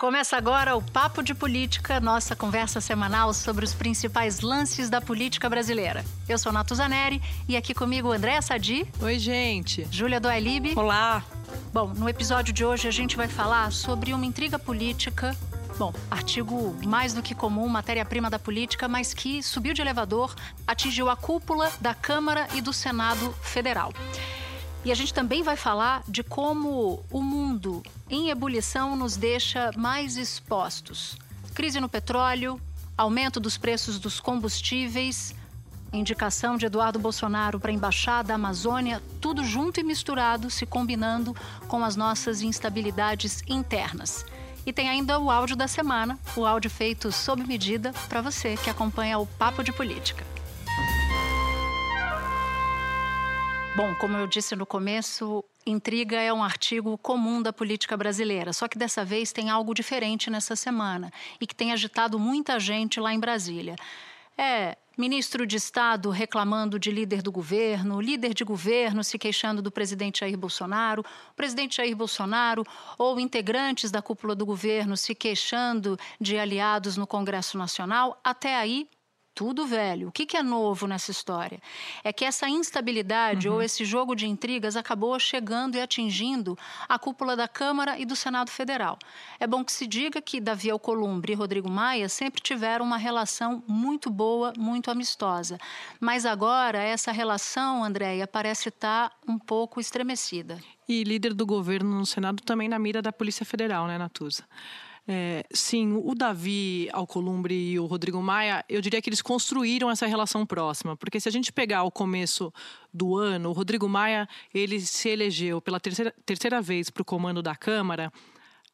Começa agora o Papo de Política, nossa conversa semanal sobre os principais lances da política brasileira. Eu sou Natuzaneri e aqui comigo Andréa Sadi. Oi, gente. Júlia Doailib. Olá. Bom, no episódio de hoje a gente vai falar sobre uma intriga política. Bom, artigo mais do que comum, matéria-prima da política, mas que subiu de elevador, atingiu a cúpula da Câmara e do Senado Federal. E a gente também vai falar de como o mundo em ebulição nos deixa mais expostos. Crise no petróleo, aumento dos preços dos combustíveis, indicação de Eduardo Bolsonaro para a embaixada da Amazônia, tudo junto e misturado, se combinando com as nossas instabilidades internas. E tem ainda o áudio da semana, o áudio feito sob medida para você que acompanha o Papo de Política. Bom, como eu disse no começo, intriga é um artigo comum da política brasileira, só que dessa vez tem algo diferente nessa semana e que tem agitado muita gente lá em Brasília. É ministro de Estado reclamando de líder do governo, líder de governo se queixando do presidente Jair Bolsonaro, presidente Jair Bolsonaro ou integrantes da cúpula do governo se queixando de aliados no Congresso Nacional. Até aí, tudo velho. O que, que é novo nessa história? É que essa instabilidade uhum. ou esse jogo de intrigas acabou chegando e atingindo a cúpula da Câmara e do Senado Federal. É bom que se diga que Davi Alcolumbre e Rodrigo Maia sempre tiveram uma relação muito boa, muito amistosa. Mas agora essa relação, Andréia, parece estar um pouco estremecida. E líder do governo no Senado também na mira da Polícia Federal, né, Natuza? É, sim, o Davi Alcolumbre e o Rodrigo Maia, eu diria que eles construíram essa relação próxima, porque se a gente pegar o começo do ano, o Rodrigo Maia ele se elegeu pela terceira, terceira vez para o comando da Câmara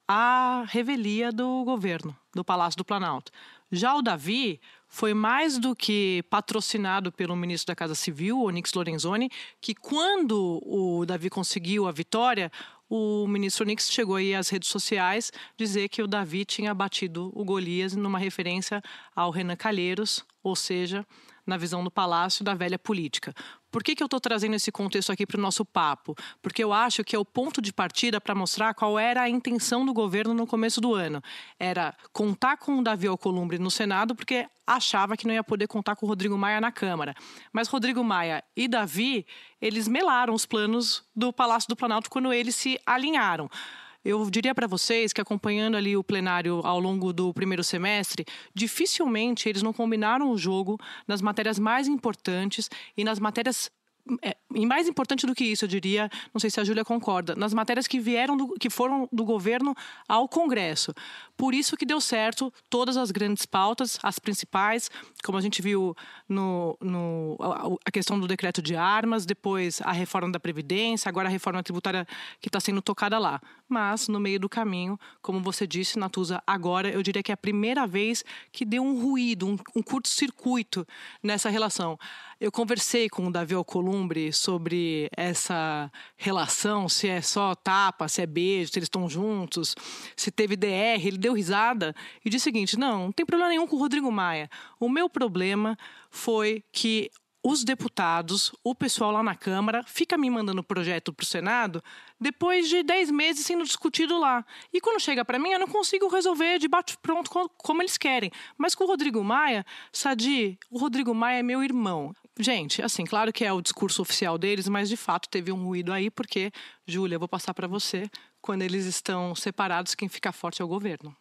a revelia do governo, do Palácio do Planalto. Já o Davi foi mais do que patrocinado pelo ministro da Casa Civil, Onyx Lorenzoni, que quando o Davi conseguiu a vitória, o ministro Nix chegou aí às redes sociais dizer que o Davi tinha batido o Golias numa referência ao Renan Calheiros, ou seja, na visão do palácio da velha política. Por que, que eu estou trazendo esse contexto aqui para o nosso papo? Porque eu acho que é o ponto de partida para mostrar qual era a intenção do governo no começo do ano. Era contar com o Davi Alcolumbre no Senado, porque achava que não ia poder contar com o Rodrigo Maia na Câmara. Mas Rodrigo Maia e Davi, eles melaram os planos do Palácio do Planalto quando eles se alinharam. Eu diria para vocês que acompanhando ali o plenário ao longo do primeiro semestre, dificilmente eles não combinaram o jogo nas matérias mais importantes e nas matérias é, e mais importante do que isso, eu diria, não sei se a Júlia concorda, nas matérias que vieram, do, que foram do governo ao Congresso. Por isso que deu certo todas as grandes pautas, as principais, como a gente viu no, no a, a questão do decreto de armas, depois a reforma da Previdência, agora a reforma tributária que está sendo tocada lá. Mas, no meio do caminho, como você disse, Natuza, agora eu diria que é a primeira vez que deu um ruído, um, um curto-circuito nessa relação. Eu conversei com o Davi Alcolumbre sobre essa relação, se é só tapa, se é beijo, se eles estão juntos, se teve DR. Ele deu risada e disse o seguinte: não, não tem problema nenhum com o Rodrigo Maia. O meu problema foi que os deputados, o pessoal lá na Câmara, fica me mandando projeto para o Senado depois de 10 meses sendo discutido lá. E quando chega para mim, eu não consigo resolver de bate-pronto como eles querem. Mas com o Rodrigo Maia, Sadi, o Rodrigo Maia é meu irmão. Gente, assim, claro que é o discurso oficial deles, mas de fato teve um ruído aí, porque, Júlia, vou passar para você, quando eles estão separados, quem fica forte é o governo.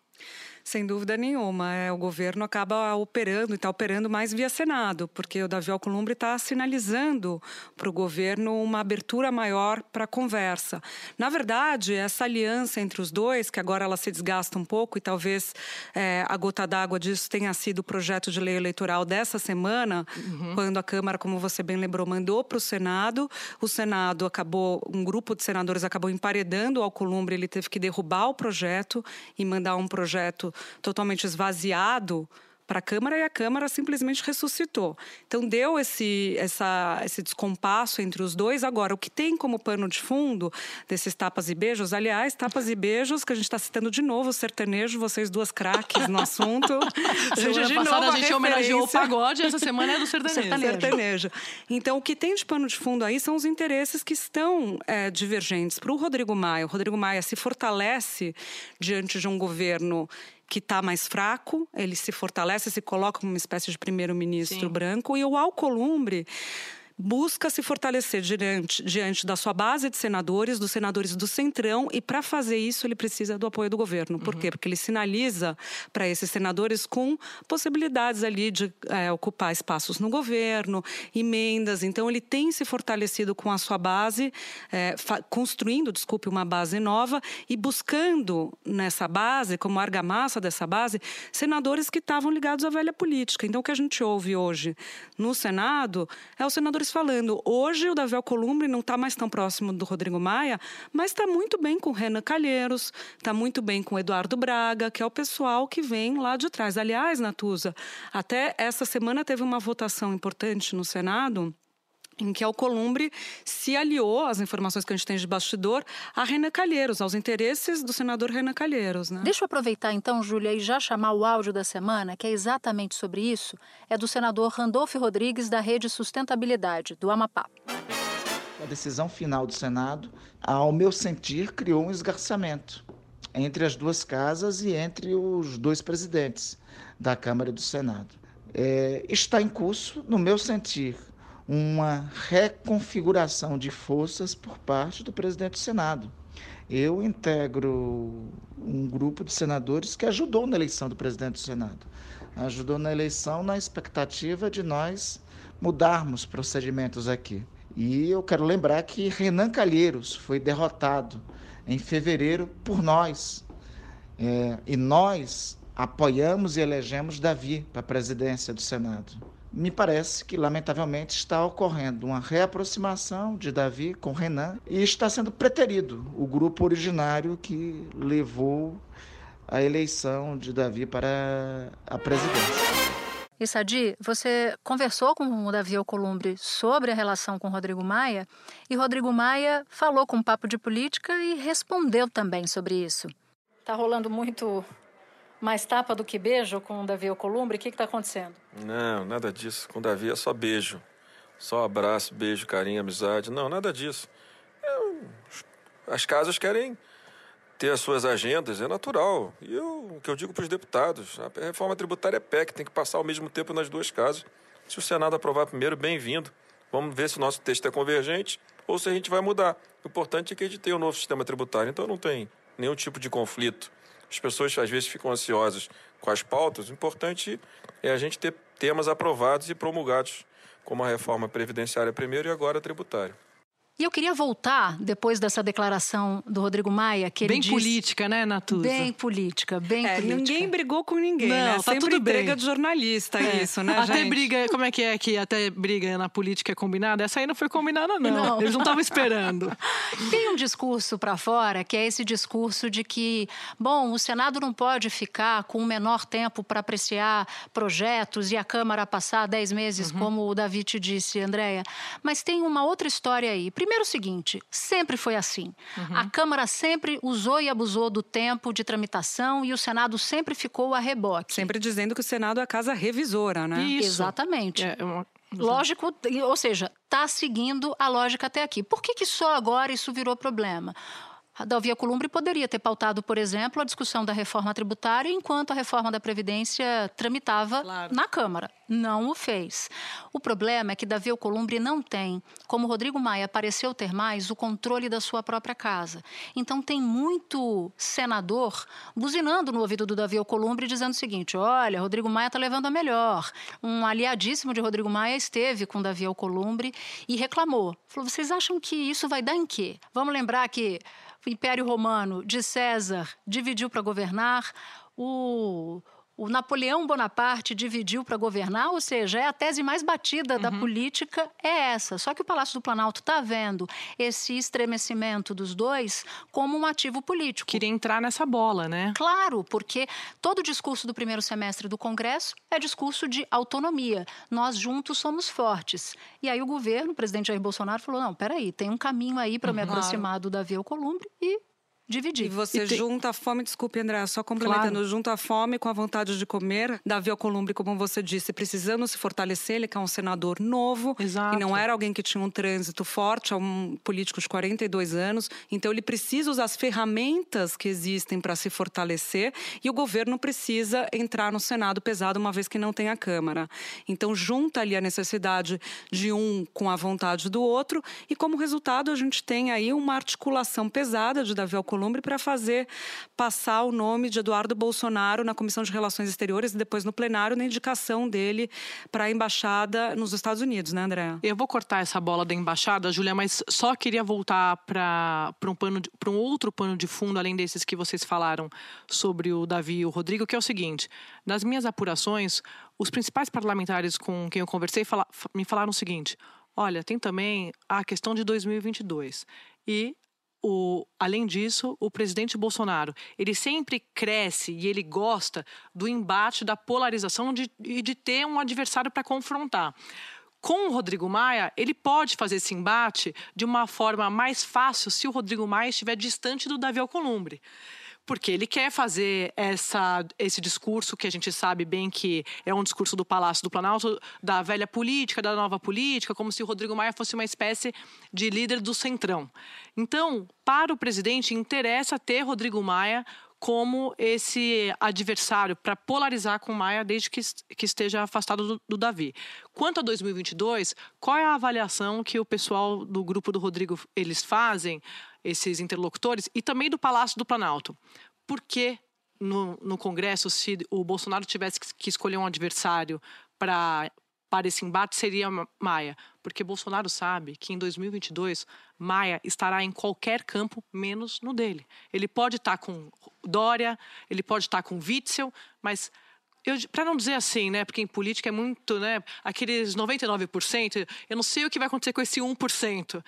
Sem dúvida nenhuma. É, o governo acaba operando e está operando mais via Senado, porque o Davi Alcolumbre está sinalizando para o governo uma abertura maior para a conversa. Na verdade, essa aliança entre os dois, que agora ela se desgasta um pouco, e talvez é, a gota d'água disso tenha sido o projeto de lei eleitoral dessa semana, uhum. quando a Câmara, como você bem lembrou, mandou para o Senado. O Senado acabou, um grupo de senadores acabou emparedando o Alcolumbre, ele teve que derrubar o projeto e mandar um projeto totalmente esvaziado para a Câmara e a Câmara simplesmente ressuscitou. Então deu esse, essa, esse descompasso entre os dois. Agora, o que tem como pano de fundo desses tapas e beijos, aliás, tapas e beijos, que a gente está citando de novo o sertanejo, vocês duas craques no assunto. semana de passada a gente homenageou o pagode, essa semana é do sertanejo. sertanejo. sertanejo. Então, o que tem de pano de fundo aí são os interesses que estão é, divergentes. Para o Rodrigo Maia, o Rodrigo Maia se fortalece diante de um governo que está mais fraco, ele se fortalece, se coloca como uma espécie de primeiro-ministro branco, e o Alcolumbre busca se fortalecer diante, diante da sua base de senadores, dos senadores do Centrão, e para fazer isso ele precisa do apoio do governo. Por uhum. quê? Porque ele sinaliza para esses senadores com possibilidades ali de é, ocupar espaços no governo, emendas. Então ele tem se fortalecido com a sua base, é, construindo, desculpe, uma base nova e buscando nessa base, como argamassa dessa base, senadores que estavam ligados à velha política. Então o que a gente ouve hoje no Senado é o falando. Hoje o Davi Alcolumbre não está mais tão próximo do Rodrigo Maia, mas está muito bem com o Renan Calheiros, está muito bem com o Eduardo Braga, que é o pessoal que vem lá de trás. Aliás, Natuza, até essa semana teve uma votação importante no Senado em que a Alcolumbre se aliou, às informações que a gente tem de bastidor, a Renan Calheiros, aos interesses do senador Renan Calheiros. Né? Deixa eu aproveitar então, Júlia, e já chamar o áudio da semana, que é exatamente sobre isso, é do senador Randolfo Rodrigues, da Rede Sustentabilidade, do Amapá. A decisão final do Senado, ao meu sentir, criou um esgarçamento entre as duas casas e entre os dois presidentes da Câmara e do Senado. É, está em curso, no meu sentir, uma reconfiguração de forças por parte do presidente do Senado. Eu integro um grupo de senadores que ajudou na eleição do presidente do Senado. Ajudou na eleição na expectativa de nós mudarmos procedimentos aqui. E eu quero lembrar que Renan Calheiros foi derrotado em fevereiro por nós. É, e nós apoiamos e elegemos Davi para a presidência do Senado me parece que, lamentavelmente, está ocorrendo uma reaproximação de Davi com Renan e está sendo preterido o grupo originário que levou a eleição de Davi para a presidência. E Sadi, você conversou com o Davi Alcolumbre sobre a relação com Rodrigo Maia e Rodrigo Maia falou com um papo de política e respondeu também sobre isso. Está rolando muito mais tapa do que beijo com o Davi Alcolumbre? O que está acontecendo? Não, nada disso. Com o Davi é só beijo. Só abraço, beijo, carinho, amizade. Não, nada disso. Eu, as casas querem ter as suas agendas, é natural. E eu, o que eu digo para os deputados, a reforma tributária é PEC, tem que passar ao mesmo tempo nas duas casas. Se o Senado aprovar primeiro, bem-vindo. Vamos ver se o nosso texto é convergente ou se a gente vai mudar. O importante é que a gente tenha um novo sistema tributário, então não tem nenhum tipo de conflito. As pessoas às vezes ficam ansiosas com as pautas. O importante é a gente ter temas aprovados e promulgados, como a reforma previdenciária primeiro e agora a tributária. E eu queria voltar, depois dessa declaração do Rodrigo Maia, que bem ele política, né, Natuza? Bem política, bem é, política. Ninguém brigou com ninguém, Não, né? Tá Sempre tudo briga bem. de jornalista é. isso, né, Até gente? briga, como é que é que até briga na política é combinada? Essa aí não foi combinada, não. não. Eles não estavam esperando. Tem um discurso para fora, que é esse discurso de que, bom, o Senado não pode ficar com o menor tempo para apreciar projetos e a Câmara passar dez meses, uhum. como o Davi te disse, Andréia. Mas tem uma outra história aí. Primeiro o seguinte, sempre foi assim. Uhum. A Câmara sempre usou e abusou do tempo de tramitação e o Senado sempre ficou a reboque. Sempre dizendo que o Senado é a casa revisora, né? Isso. Exatamente. É uma... Lógico, ou seja, está seguindo a lógica até aqui. Por que, que só agora isso virou problema? A Davi Alcolumbre poderia ter pautado, por exemplo, a discussão da reforma tributária enquanto a reforma da Previdência tramitava claro. na Câmara. Não o fez. O problema é que Davi Alcolumbre não tem, como Rodrigo Maia pareceu ter mais, o controle da sua própria casa. Então tem muito senador buzinando no ouvido do Davi Alcolumbre dizendo o seguinte: olha, Rodrigo Maia está levando a melhor. Um aliadíssimo de Rodrigo Maia esteve com Davi Alcolumbre e reclamou. Falou: vocês acham que isso vai dar em quê? Vamos lembrar que Império Romano de César dividiu para governar, o, o Napoleão Bonaparte dividiu para governar, ou seja, é a tese mais batida uhum. da política é essa. Só que o Palácio do Planalto está vendo esse estremecimento dos dois como um ativo político. Queria entrar nessa bola, né? Claro, porque todo o discurso do primeiro semestre do Congresso é discurso de autonomia. Nós juntos somos fortes. E aí o governo, o presidente Jair Bolsonaro falou: "Não, peraí, tem um caminho aí para me aproximar do Davi Alcolumbre e dividir. E você e junta a fome, desculpe, André, só complementando, claro. junta a fome com a vontade de comer. Davi Alcolumbre, como você disse, precisando se fortalecer, ele que é um senador novo, Exato. e não era alguém que tinha um trânsito forte, é um político de 42 anos, então ele precisa usar as ferramentas que existem para se fortalecer, e o governo precisa entrar no Senado pesado, uma vez que não tem a Câmara. Então junta ali a necessidade de um com a vontade do outro, e como resultado a gente tem aí uma articulação pesada de Davi Alcolumbre Alcolumbre para fazer passar o nome de Eduardo Bolsonaro na Comissão de Relações Exteriores e depois no plenário na indicação dele para a embaixada nos Estados Unidos, né, André? Eu vou cortar essa bola da embaixada, Julia, mas só queria voltar para um pano para um outro pano de fundo além desses que vocês falaram sobre o Davi e o Rodrigo, que é o seguinte: nas minhas apurações, os principais parlamentares com quem eu conversei fala, me falaram o seguinte: Olha, tem também a questão de 2022. E o, além disso, o presidente Bolsonaro, ele sempre cresce e ele gosta do embate, da polarização de, e de ter um adversário para confrontar. Com o Rodrigo Maia, ele pode fazer esse embate de uma forma mais fácil se o Rodrigo Maia estiver distante do Davi Alcolumbre porque ele quer fazer essa, esse discurso que a gente sabe bem que é um discurso do Palácio do Planalto, da velha política, da nova política, como se o Rodrigo Maia fosse uma espécie de líder do centrão. Então, para o presidente, interessa ter Rodrigo Maia como esse adversário para polarizar com Maia desde que, que esteja afastado do, do, Davi. Quanto a 2022, qual é a avaliação que o pessoal do grupo do Rodrigo eles fazem esses interlocutores, e também do Palácio do Planalto. Por que no, no Congresso, se o Bolsonaro tivesse que escolher um adversário para para esse embate seria Maia, porque Bolsonaro sabe que em 2022 Maia estará em qualquer campo menos no dele. Ele pode estar com Dória, ele pode estar com Witzel, mas para não dizer assim, né, porque em política é muito, né, aqueles 99%, eu não sei o que vai acontecer com esse 1%,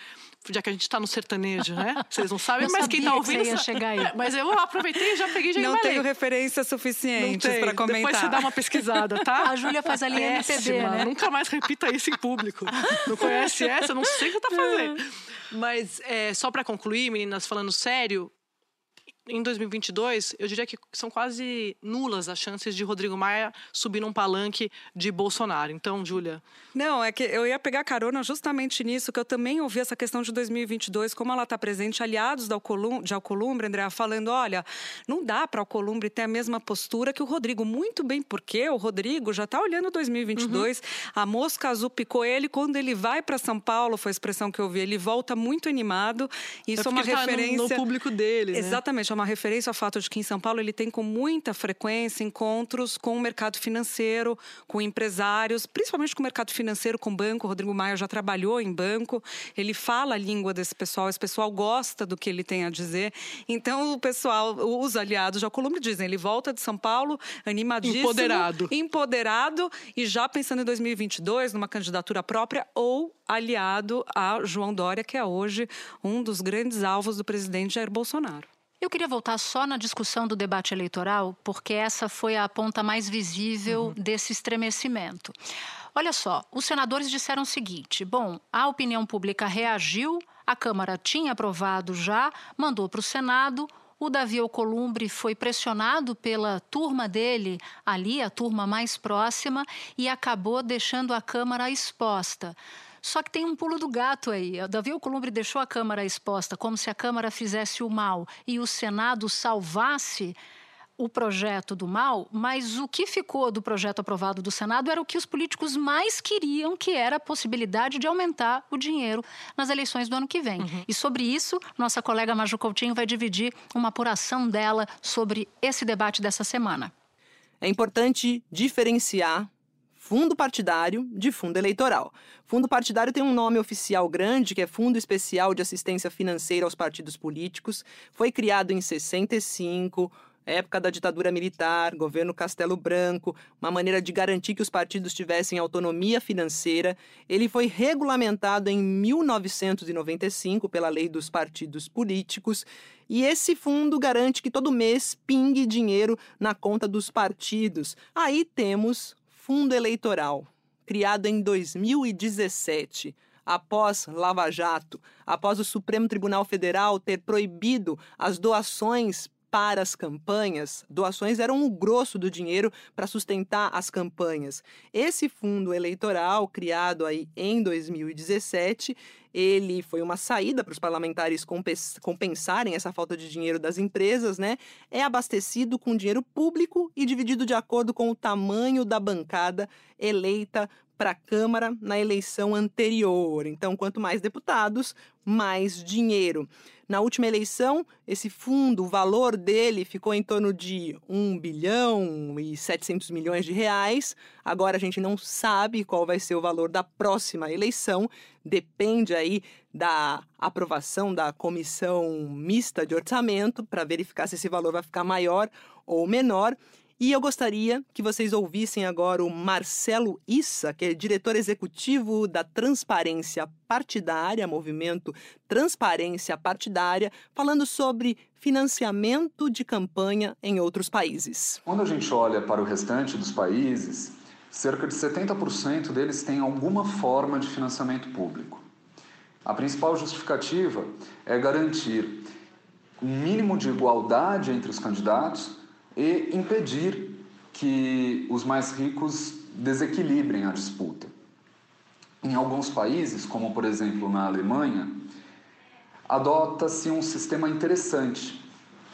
já que a gente está no sertanejo, né? Vocês não sabem, eu mas quem está ouvindo. Que ia chegar aí. Mas eu aproveitei e já peguei já Não tenho referências suficientes para comentar. Depois você dá uma pesquisada, tá? A Júlia faz a linha MPB, né? Nunca mais repita isso em público. Não conhece essa? Não sei o que está fazendo. Mas é, só para concluir, meninas, falando sério, em 2022, eu diria que são quase nulas as chances de Rodrigo Maia subir num palanque de Bolsonaro. Então, Júlia. Não, é que eu ia pegar carona justamente nisso, que eu também ouvi essa questão de 2022, como ela está presente, aliados da Alcolum, de Alcolumbre, André, falando: olha, não dá para Alcolumbre ter a mesma postura que o Rodrigo. Muito bem, porque o Rodrigo já está olhando 2022, uhum. a mosca azul picou ele quando ele vai para São Paulo, foi a expressão que eu vi, ele volta muito animado. Isso é, é uma referência. Tá no, no público dele. Né? Exatamente, é uma referência ao fato de que em São Paulo ele tem com muita frequência encontros com o mercado financeiro, com empresários, principalmente com o mercado financeiro, com banco. O Rodrigo Maia já trabalhou em banco, ele fala a língua desse pessoal, esse pessoal gosta do que ele tem a dizer. Então o pessoal, os aliados de Alcolumbre dizem, ele volta de São Paulo animadíssimo, empoderado, empoderado e já pensando em 2022 numa candidatura própria ou aliado a João Dória, que é hoje um dos grandes alvos do presidente Jair Bolsonaro. Eu queria voltar só na discussão do debate eleitoral, porque essa foi a ponta mais visível uhum. desse estremecimento. Olha só, os senadores disseram o seguinte: bom, a opinião pública reagiu, a Câmara tinha aprovado já, mandou para o Senado. O Davi Alcolumbre foi pressionado pela turma dele, ali, a turma mais próxima, e acabou deixando a Câmara exposta. Só que tem um pulo do gato aí. O Davi Alcolumbre deixou a Câmara exposta como se a Câmara fizesse o mal e o Senado salvasse o projeto do mal, mas o que ficou do projeto aprovado do Senado era o que os políticos mais queriam, que era a possibilidade de aumentar o dinheiro nas eleições do ano que vem. Uhum. E sobre isso, nossa colega Maju Coutinho vai dividir uma apuração dela sobre esse debate dessa semana. É importante diferenciar fundo partidário de fundo eleitoral. Fundo partidário tem um nome oficial grande, que é Fundo Especial de Assistência Financeira aos Partidos Políticos. Foi criado em 65, época da ditadura militar, governo Castelo Branco, uma maneira de garantir que os partidos tivessem autonomia financeira. Ele foi regulamentado em 1995 pela Lei dos Partidos Políticos. E esse fundo garante que todo mês pingue dinheiro na conta dos partidos. Aí temos Fundo Eleitoral, criado em 2017 após Lava Jato, após o Supremo Tribunal Federal ter proibido as doações para as campanhas, doações eram o grosso do dinheiro para sustentar as campanhas. Esse fundo eleitoral, criado aí em 2017, ele foi uma saída para os parlamentares compensarem essa falta de dinheiro das empresas, né? É abastecido com dinheiro público e dividido de acordo com o tamanho da bancada eleita para a Câmara na eleição anterior. Então, quanto mais deputados, mais dinheiro. Na última eleição, esse fundo, o valor dele ficou em torno de 1 bilhão e 700 milhões de reais. Agora a gente não sabe qual vai ser o valor da próxima eleição, depende aí da aprovação da comissão mista de orçamento para verificar se esse valor vai ficar maior ou menor. E eu gostaria que vocês ouvissem agora o Marcelo Issa, que é diretor executivo da Transparência Partidária, movimento Transparência Partidária, falando sobre financiamento de campanha em outros países. Quando a gente olha para o restante dos países, cerca de 70% deles têm alguma forma de financiamento público. A principal justificativa é garantir um mínimo de igualdade entre os candidatos e impedir que os mais ricos desequilibrem a disputa. Em alguns países, como por exemplo na Alemanha, adota-se um sistema interessante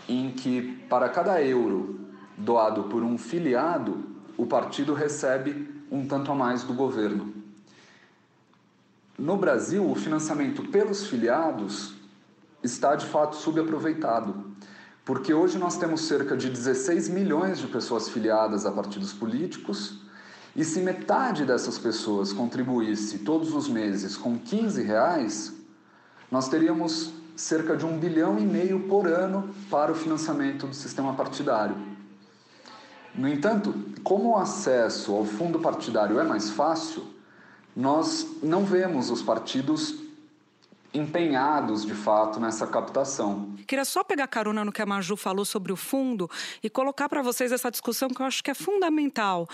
em que para cada euro doado por um filiado, o partido recebe um tanto a mais do governo. No Brasil, o financiamento pelos filiados está de fato subaproveitado. Porque hoje nós temos cerca de 16 milhões de pessoas filiadas a partidos políticos, e se metade dessas pessoas contribuísse todos os meses com 15 reais, nós teríamos cerca de um bilhão e meio por ano para o financiamento do sistema partidário. No entanto, como o acesso ao fundo partidário é mais fácil, nós não vemos os partidos empenhados de fato nessa captação. Queria só pegar carona no que a Maju falou sobre o fundo e colocar para vocês essa discussão que eu acho que é fundamental.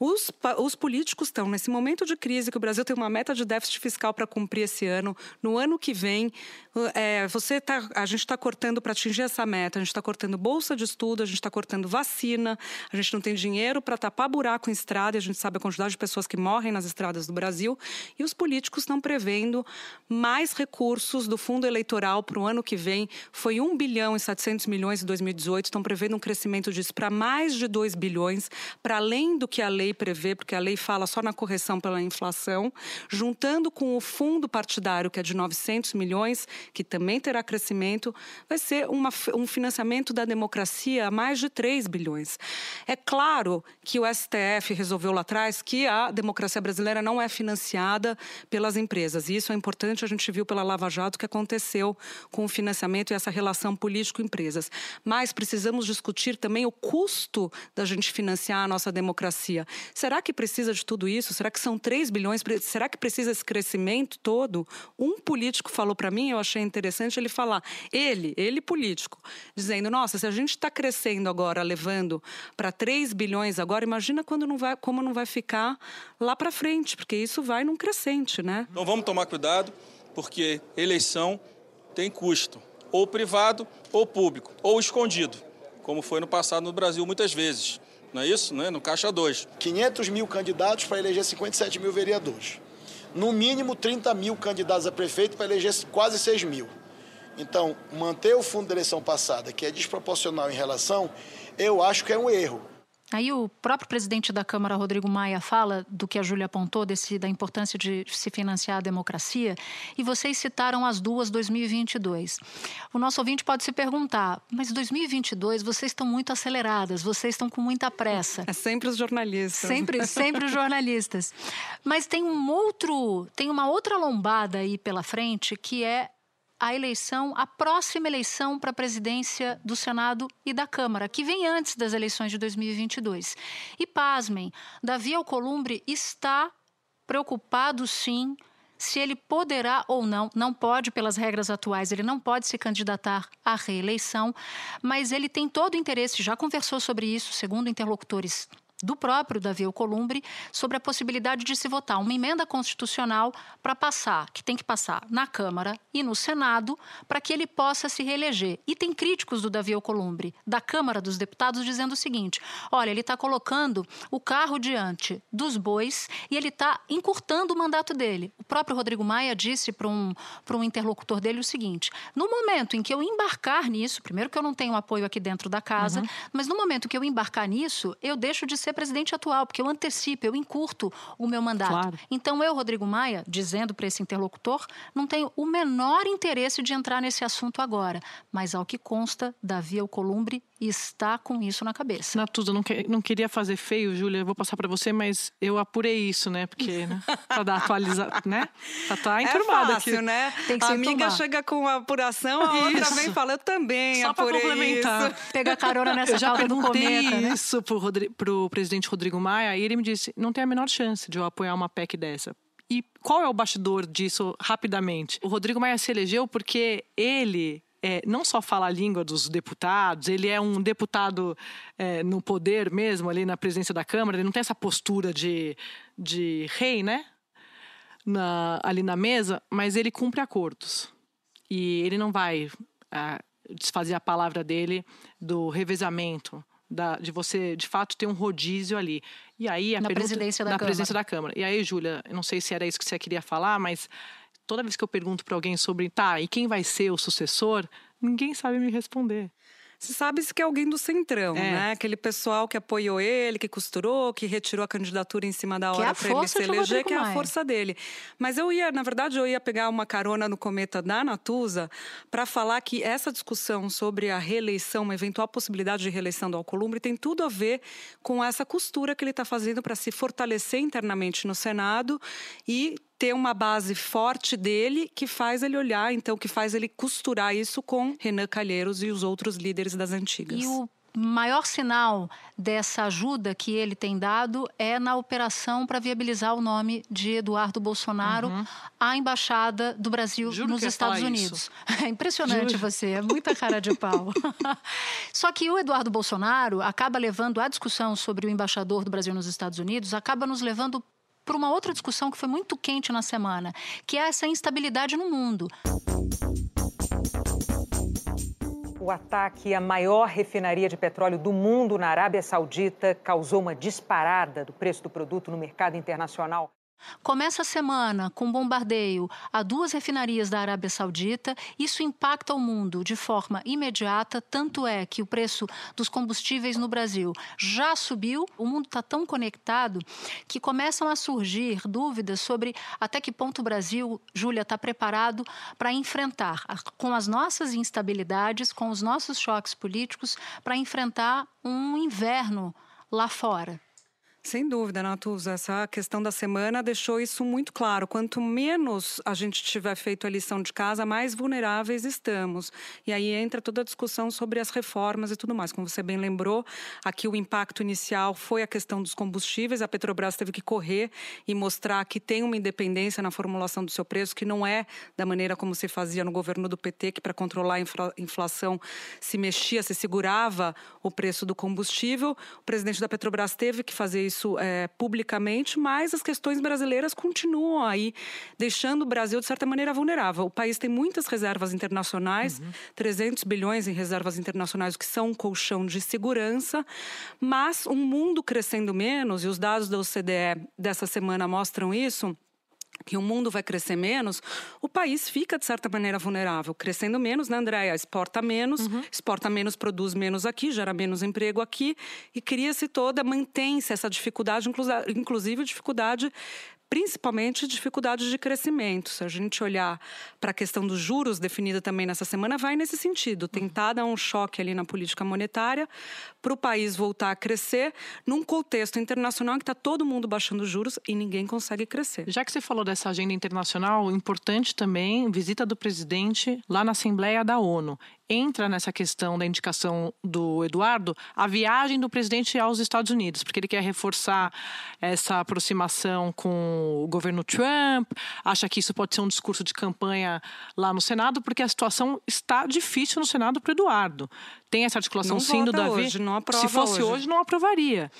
Os, os políticos estão nesse momento de crise que o Brasil tem uma meta de déficit fiscal para cumprir esse ano. No ano que vem, é, você tá, a gente está cortando para atingir essa meta. A gente está cortando bolsa de estudo, a gente está cortando vacina, a gente não tem dinheiro para tapar buraco em estrada. A gente sabe a quantidade de pessoas que morrem nas estradas do Brasil. E os políticos estão prevendo mais recursos do fundo eleitoral para o ano que vem foi 1 bilhão e 700 milhões em 2018. Estão prevendo um crescimento disso para mais de 2 bilhões, para além do que a lei prevê, porque a lei fala só na correção pela inflação, juntando com o fundo partidário, que é de 900 milhões, que também terá crescimento, vai ser uma, um financiamento da democracia a mais de 3 bilhões. É claro que o STF resolveu lá atrás que a democracia brasileira não é financiada pelas empresas, e isso é importante, a gente viu pela Lava Jato que aconteceu com o financiamento e essa relação político-empresas. Mas precisamos discutir também o custo da gente financiar a nossa democracia. Será que precisa de tudo isso? Será que são 3 bilhões? Será que precisa esse crescimento todo? Um político falou para mim, eu achei interessante ele falar, ele, ele político, dizendo: nossa, se a gente está crescendo agora, levando para 3 bilhões agora, imagina quando não vai, como não vai ficar lá para frente, porque isso vai num crescente, né? Então vamos tomar cuidado porque eleição tem custo, ou privado ou público, ou escondido, como foi no passado no Brasil muitas vezes. Não é isso? Né? No Caixa 2. 500 mil candidatos para eleger 57 mil vereadores. No mínimo 30 mil candidatos a prefeito para eleger quase 6 mil. Então, manter o fundo da eleição passada, que é desproporcional em relação, eu acho que é um erro. Aí o próprio presidente da Câmara, Rodrigo Maia, fala do que a Júlia apontou, desse, da importância de se financiar a democracia, e vocês citaram as duas 2022. O nosso ouvinte pode se perguntar, mas 2022 vocês estão muito aceleradas, vocês estão com muita pressa. É sempre os jornalistas. Sempre, sempre os jornalistas. Mas tem um outro, tem uma outra lombada aí pela frente que é a eleição, a próxima eleição para a presidência do Senado e da Câmara, que vem antes das eleições de 2022. E pasmem, Davi Alcolumbre está preocupado sim se ele poderá ou não, não pode pelas regras atuais, ele não pode se candidatar à reeleição, mas ele tem todo o interesse, já conversou sobre isso, segundo interlocutores do próprio Davi Alcolumbre sobre a possibilidade de se votar uma emenda constitucional para passar, que tem que passar na Câmara e no Senado, para que ele possa se reeleger. E tem críticos do Davi Alcolumbre, da Câmara dos Deputados, dizendo o seguinte: olha, ele está colocando o carro diante dos bois e ele está encurtando o mandato dele. O próprio Rodrigo Maia disse para um, um interlocutor dele o seguinte: no momento em que eu embarcar nisso, primeiro que eu não tenho apoio aqui dentro da casa, uhum. mas no momento que eu embarcar nisso, eu deixo de ser presidente atual, porque eu antecipo, eu encurto o meu mandato. Claro. Então eu, Rodrigo Maia, dizendo para esse interlocutor, não tenho o menor interesse de entrar nesse assunto agora. Mas ao que consta, Davi Alcolumbre está com isso na cabeça. Natuza, não, que, não queria fazer feio, Júlia, vou passar para você, mas eu apurei isso, né? Porque, né? Para dar atualizar, né? Tá, tá enturmada é fácil, aqui. né? Tem que a amiga tomar. chega com a apuração, a outra isso. vem falando também, Só para complementar. Isso. Pegar carona nessa eu já perguntei cometa, né? isso pro, Rodri pro presidente Rodrigo Maia e ele me disse, não tem a menor chance de eu apoiar uma PEC dessa. E qual é o bastidor disso, rapidamente? O Rodrigo Maia se elegeu porque ele é, não só fala a língua dos deputados, ele é um deputado é, no poder mesmo, ali na presidência da Câmara, ele não tem essa postura de, de rei, né? Na, ali na mesa, mas ele cumpre acordos. E ele não vai é, desfazer a palavra dele do revezamento. Da, de você, de fato, ter um rodízio ali. E aí, a na pergunta, presidência da na Câmara. presidência da Câmara. E aí, Júlia, não sei se era isso que você queria falar, mas toda vez que eu pergunto para alguém sobre, tá, e quem vai ser o sucessor, ninguém sabe me responder. Você sabe que é alguém do centrão, é. né? Aquele pessoal que apoiou ele, que costurou, que retirou a candidatura em cima da hora é para ele se eleger, que é a força dele. Mas eu ia, na verdade, eu ia pegar uma carona no cometa da Natuza para falar que essa discussão sobre a reeleição, uma eventual possibilidade de reeleição do Alcolumbre, tem tudo a ver com essa costura que ele está fazendo para se fortalecer internamente no Senado e ter uma base forte dele que faz ele olhar, então, que faz ele costurar isso com Renan Calheiros e os outros líderes das antigas. E o maior sinal dessa ajuda que ele tem dado é na operação para viabilizar o nome de Eduardo Bolsonaro uhum. à embaixada do Brasil Juro nos Estados Unidos. Isso. É impressionante Juro. você, é muita cara de pau. Só que o Eduardo Bolsonaro acaba levando a discussão sobre o embaixador do Brasil nos Estados Unidos, acaba nos levando para uma outra discussão que foi muito quente na semana, que é essa instabilidade no mundo. O ataque à maior refinaria de petróleo do mundo na Arábia Saudita causou uma disparada do preço do produto no mercado internacional. Começa a semana com bombardeio a duas refinarias da Arábia Saudita. Isso impacta o mundo de forma imediata. Tanto é que o preço dos combustíveis no Brasil já subiu. O mundo está tão conectado que começam a surgir dúvidas sobre até que ponto o Brasil, Júlia, está preparado para enfrentar, com as nossas instabilidades, com os nossos choques políticos, para enfrentar um inverno lá fora. Sem dúvida, Natuza. Essa questão da semana deixou isso muito claro. Quanto menos a gente tiver feito a lição de casa, mais vulneráveis estamos. E aí entra toda a discussão sobre as reformas e tudo mais. Como você bem lembrou, aqui o impacto inicial foi a questão dos combustíveis. A Petrobras teve que correr e mostrar que tem uma independência na formulação do seu preço, que não é da maneira como se fazia no governo do PT, que para controlar a inflação se mexia, se segurava o preço do combustível. O presidente da Petrobras teve que fazer isso isso é, publicamente, mas as questões brasileiras continuam aí, deixando o Brasil, de certa maneira, vulnerável. O país tem muitas reservas internacionais, uhum. 300 bilhões em reservas internacionais, que são um colchão de segurança, mas um mundo crescendo menos, e os dados da OCDE dessa semana mostram isso que o mundo vai crescer menos, o país fica, de certa maneira, vulnerável. Crescendo menos, né, Andréia? Exporta menos, uhum. exporta menos, produz menos aqui, gera menos emprego aqui, e cria-se toda, mantém-se essa dificuldade, inclusive dificuldade principalmente dificuldades de crescimento. Se a gente olhar para a questão dos juros definida também nessa semana, vai nesse sentido, tentar dar um choque ali na política monetária para o país voltar a crescer num contexto internacional que está todo mundo baixando juros e ninguém consegue crescer. Já que você falou dessa agenda internacional, importante também visita do presidente lá na Assembleia da ONU entra nessa questão da indicação do Eduardo a viagem do presidente aos Estados Unidos, porque ele quer reforçar essa aproximação com o governo Trump, acha que isso pode ser um discurso de campanha lá no Senado, porque a situação está difícil no Senado para o Eduardo. Tem essa articulação não sim do Davi. Hoje, não aprova Se fosse hoje, hoje não aprovaria.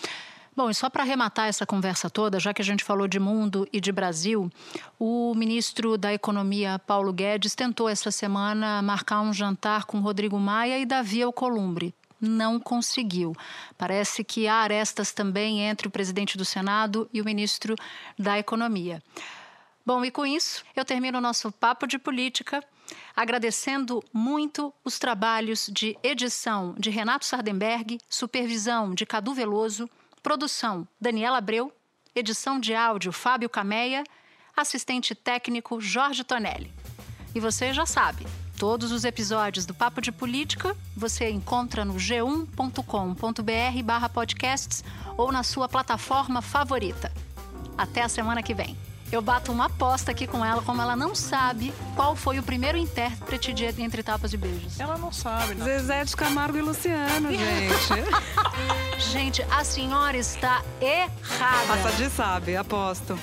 Bom, e só para arrematar essa conversa toda, já que a gente falou de mundo e de Brasil, o ministro da Economia, Paulo Guedes, tentou essa semana marcar um jantar com Rodrigo Maia e Davi Alcolumbre. Não conseguiu. Parece que há arestas também entre o presidente do Senado e o ministro da Economia. Bom, e com isso, eu termino o nosso papo de política agradecendo muito os trabalhos de edição de Renato Sardenberg, supervisão de Cadu Veloso Produção: Daniela Abreu. Edição de áudio: Fábio Cameia. Assistente técnico: Jorge Tonelli. E você já sabe, todos os episódios do Papo de Política você encontra no g1.com.br/podcasts ou na sua plataforma favorita. Até a semana que vem. Eu bato uma aposta aqui com ela, como ela não sabe qual foi o primeiro intérprete de Entre Tapas e Beijos. Ela não sabe, não. Zezé de Camargo e Luciano, gente. gente, a senhora está errada. A Sadi sabe, aposto.